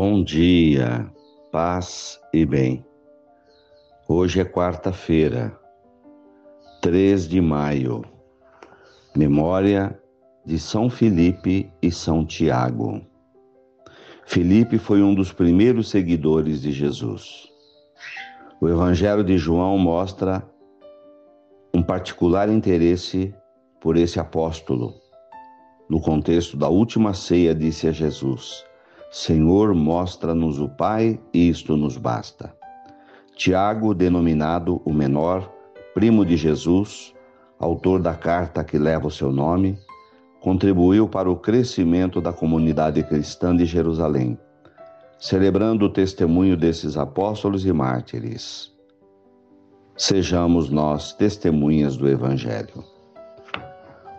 Bom dia, paz e bem. Hoje é quarta-feira, 3 de maio, memória de São Felipe e São Tiago. Felipe foi um dos primeiros seguidores de Jesus. O Evangelho de João mostra um particular interesse por esse apóstolo. No contexto da última ceia, disse a Jesus: Senhor, mostra-nos o Pai, e isto nos basta. Tiago, denominado o menor, primo de Jesus, autor da carta que leva o seu nome, contribuiu para o crescimento da comunidade cristã de Jerusalém, celebrando o testemunho desses apóstolos e mártires. Sejamos nós testemunhas do Evangelho.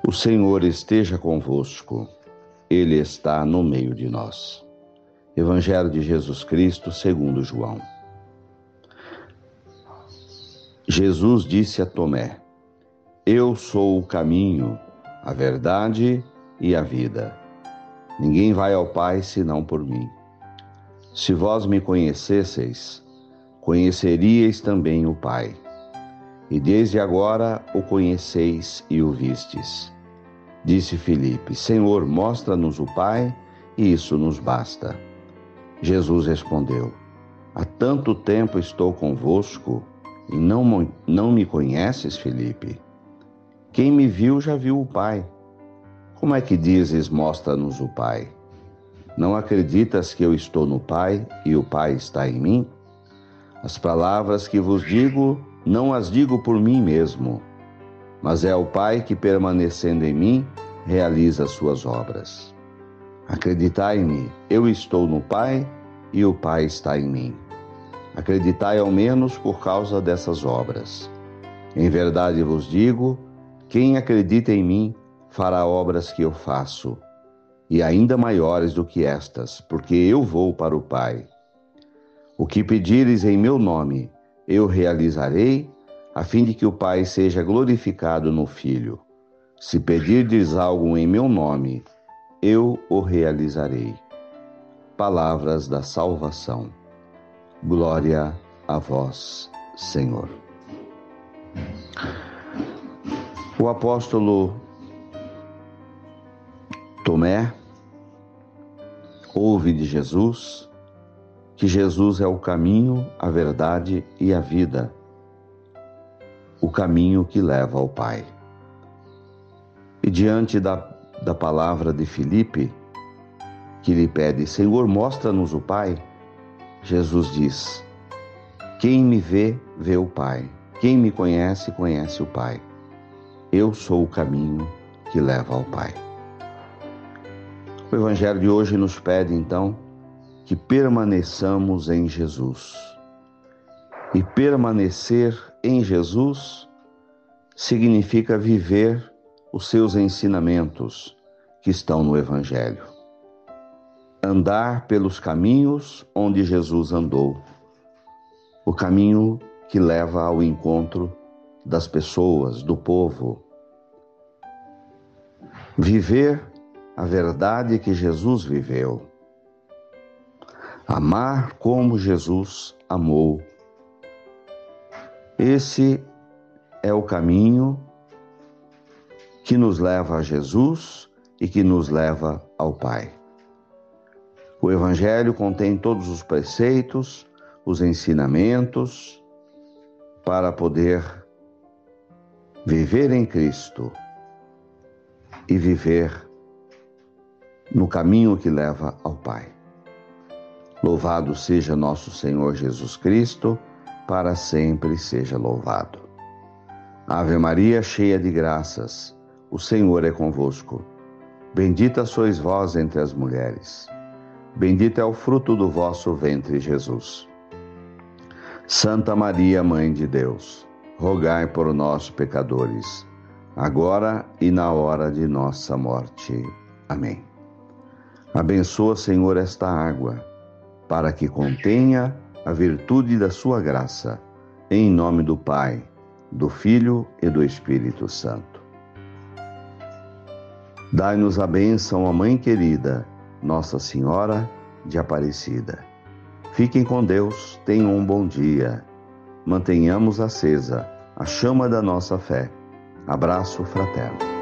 O Senhor esteja convosco, Ele está no meio de nós. Evangelho de Jesus Cristo, segundo João. Jesus disse a Tomé: Eu sou o caminho, a verdade e a vida. Ninguém vai ao Pai senão por mim. Se vós me conhecesseis, conheceríeis também o Pai. E desde agora o conheceis e o vistes. Disse Filipe: Senhor, mostra-nos o Pai, e isso nos basta. Jesus respondeu: Há tanto tempo estou convosco e não, não me conheces, Felipe? Quem me viu já viu o Pai. Como é que dizes, mostra-nos o Pai? Não acreditas que eu estou no Pai e o Pai está em mim? As palavras que vos digo, não as digo por mim mesmo, mas é o Pai que, permanecendo em mim, realiza as suas obras. Acreditai-me, eu estou no Pai e o Pai está em mim. Acreditai ao menos por causa dessas obras. Em verdade vos digo: quem acredita em mim fará obras que eu faço, e ainda maiores do que estas, porque eu vou para o Pai. O que pedires em meu nome, eu realizarei, a fim de que o Pai seja glorificado no Filho. Se pedirdes algo em meu nome, eu o realizarei. Palavras da salvação. Glória a vós, Senhor. O apóstolo Tomé ouve de Jesus que Jesus é o caminho, a verdade e a vida, o caminho que leva ao Pai. E diante da da palavra de Filipe, que lhe pede: Senhor, mostra-nos o Pai. Jesus diz: Quem me vê, vê o Pai. Quem me conhece, conhece o Pai. Eu sou o caminho que leva ao Pai. O Evangelho de hoje nos pede, então, que permaneçamos em Jesus. E permanecer em Jesus significa viver os seus ensinamentos que estão no Evangelho. Andar pelos caminhos onde Jesus andou, o caminho que leva ao encontro das pessoas, do povo. Viver a verdade que Jesus viveu. Amar como Jesus amou. Esse é o caminho que nos leva a Jesus e que nos leva ao Pai. O Evangelho contém todos os preceitos, os ensinamentos para poder viver em Cristo e viver no caminho que leva ao Pai. Louvado seja nosso Senhor Jesus Cristo, para sempre seja louvado. Ave Maria, cheia de graças, o Senhor é convosco. Bendita sois vós entre as mulheres. Bendito é o fruto do vosso ventre, Jesus. Santa Maria, Mãe de Deus, rogai por nós, pecadores, agora e na hora de nossa morte. Amém. Abençoa, Senhor, esta água, para que contenha a virtude da sua graça, em nome do Pai, do Filho e do Espírito Santo. Dai-nos a bênção, a Mãe querida, Nossa Senhora de Aparecida. Fiquem com Deus, tenham um bom dia. Mantenhamos acesa a chama da nossa fé. Abraço fraterno.